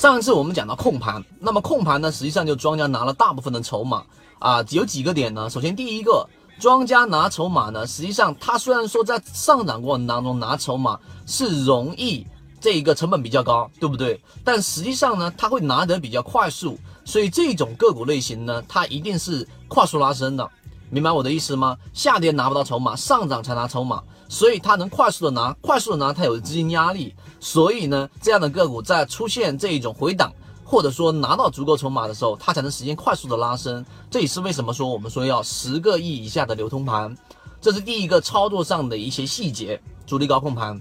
上一次我们讲到控盘，那么控盘呢，实际上就庄家拿了大部分的筹码啊，有几个点呢？首先第一个，庄家拿筹码呢，实际上他虽然说在上涨过程当中拿筹码是容易，这一个成本比较高，对不对？但实际上呢，他会拿得比较快速，所以这种个股类型呢，它一定是快速拉升的。明白我的意思吗？下跌拿不到筹码，上涨才拿筹码，所以它能快速的拿，快速的拿，它有资金压力，所以呢，这样的个股在出现这一种回档，或者说拿到足够筹码的时候，它才能实现快速的拉升。这也是为什么说我们说要十个亿以下的流通盘，这是第一个操作上的一些细节，主力高控盘。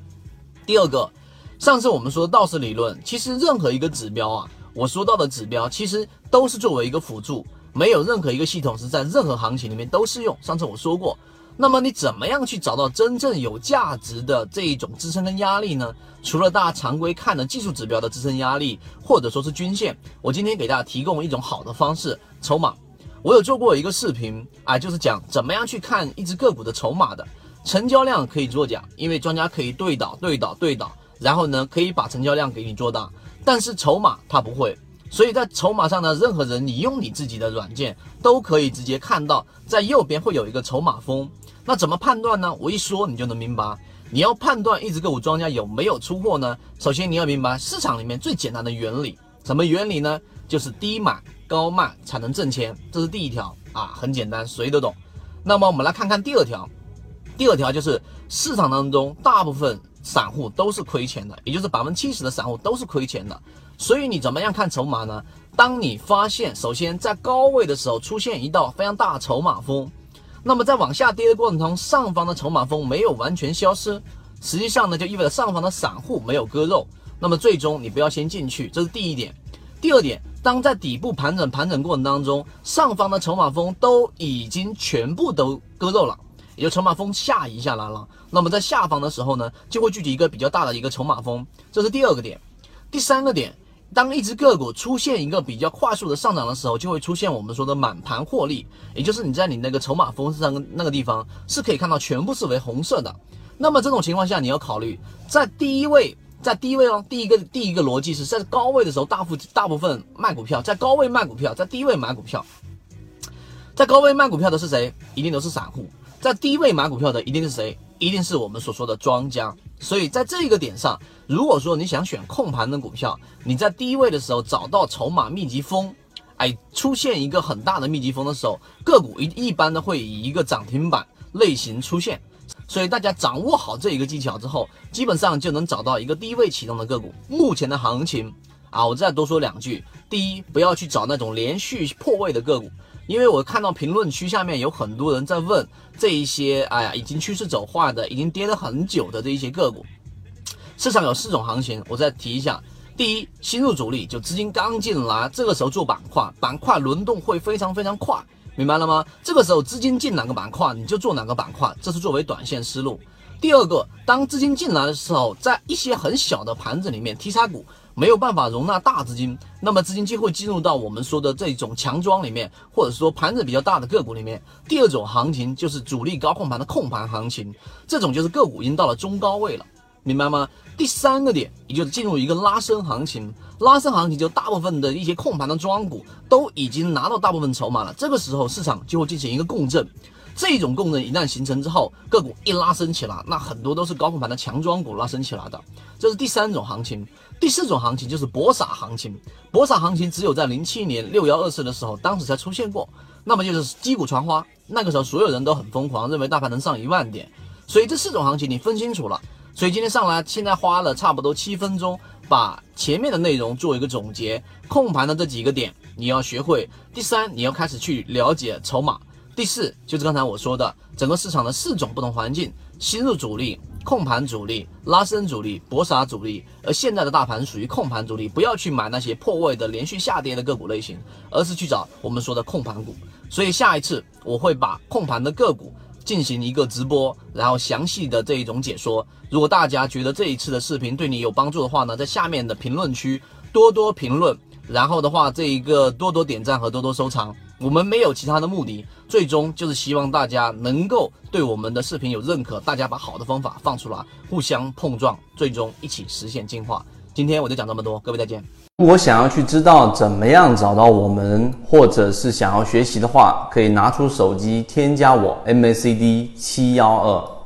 第二个，上次我们说道氏理论，其实任何一个指标啊，我说到的指标其实都是作为一个辅助。没有任何一个系统是在任何行情里面都适用。上次我说过，那么你怎么样去找到真正有价值的这一种支撑跟压力呢？除了大家常规看的技术指标的支撑压力，或者说是均线，我今天给大家提供一种好的方式——筹码。我有做过一个视频啊，就是讲怎么样去看一只个股的筹码的。成交量可以作假，因为专家可以对倒、对倒、对倒，然后呢可以把成交量给你做大，但是筹码它不会。所以在筹码上呢，任何人你用你自己的软件都可以直接看到，在右边会有一个筹码峰。那怎么判断呢？我一说你就能明白。你要判断一只个股庄家有没有出货呢？首先你要明白市场里面最简单的原理，什么原理呢？就是低买高卖才能挣钱，这是第一条啊，很简单，谁都懂。那么我们来看看第二条，第二条就是市场当中大部分散户都是亏钱的，也就是百分之七十的散户都是亏钱的。所以你怎么样看筹码呢？当你发现，首先在高位的时候出现一道非常大的筹码峰，那么在往下跌的过程中，上方的筹码峰没有完全消失，实际上呢就意味着上方的散户没有割肉，那么最终你不要先进去，这是第一点。第二点，当在底部盘整盘整过程当中，上方的筹码峰都已经全部都割肉了，也就筹码峰下移下来了，那么在下方的时候呢，就会聚集一个比较大的一个筹码峰，这是第二个点。第三个点。当一只个股出现一个比较快速的上涨的时候，就会出现我们说的满盘获利，也就是你在你那个筹码峰上那个地方是可以看到全部是为红色的。那么这种情况下，你要考虑在第一位，在低位哦，第一个第一个逻辑是在高位的时候，大部大部分卖股票，在高位卖股票，在低位买股票，在高位卖股票的是谁？一定都是散户。在低位买股票的一定是谁？一定是我们所说的庄家。所以在这个点上，如果说你想选控盘的股票，你在低位的时候找到筹码密集峰，哎，出现一个很大的密集峰的时候，个股一一般的会以一个涨停板类型出现。所以大家掌握好这一个技巧之后，基本上就能找到一个低位启动的个股。目前的行情啊，我再多说两句：第一，不要去找那种连续破位的个股。因为我看到评论区下面有很多人在问这一些，哎呀，已经趋势走坏的，已经跌了很久的这一些个股，市场有四种行情，我再提一下。第一，新入主力，就资金刚进来，这个时候做板块，板块轮动会非常非常快，明白了吗？这个时候资金进哪个板块，你就做哪个板块，这是作为短线思路。第二个，当资金进来的时候，在一些很小的盘子里面，题材股。没有办法容纳大资金，那么资金就会进入到我们说的这种强庄里面，或者说盘子比较大的个股里面。第二种行情就是主力高控盘的控盘行情，这种就是个股已经到了中高位了，明白吗？第三个点，也就是进入一个拉升行情，拉升行情就大部分的一些控盘的庄股都已经拿到大部分筹码了，这个时候市场就会进行一个共振。这种共振一旦形成之后，个股一拉升起来，那很多都是高控盘的强庄股拉升起来的，这是第三种行情。第四种行情就是博傻行情，博傻行情只有在零七年六幺二四的时候，当时才出现过。那么就是击鼓传花，那个时候所有人都很疯狂，认为大盘能上一万点。所以这四种行情你分清楚了。所以今天上来，现在花了差不多七分钟，把前面的内容做一个总结。控盘的这几个点你要学会。第三，你要开始去了解筹码。第四就是刚才我说的整个市场的四种不同环境：新入主力、控盘主力、拉升主力、搏杀主力。而现在的大盘属于控盘主力，不要去买那些破位的连续下跌的个股类型，而是去找我们说的控盘股。所以下一次我会把控盘的个股进行一个直播，然后详细的这一种解说。如果大家觉得这一次的视频对你有帮助的话呢，在下面的评论区多多评论，然后的话这一个多多点赞和多多收藏。我们没有其他的目的，最终就是希望大家能够对我们的视频有认可，大家把好的方法放出来，互相碰撞，最终一起实现进化。今天我就讲这么多，各位再见。如果想要去知道怎么样找到我们，或者是想要学习的话，可以拿出手机添加我 MACD 七幺二。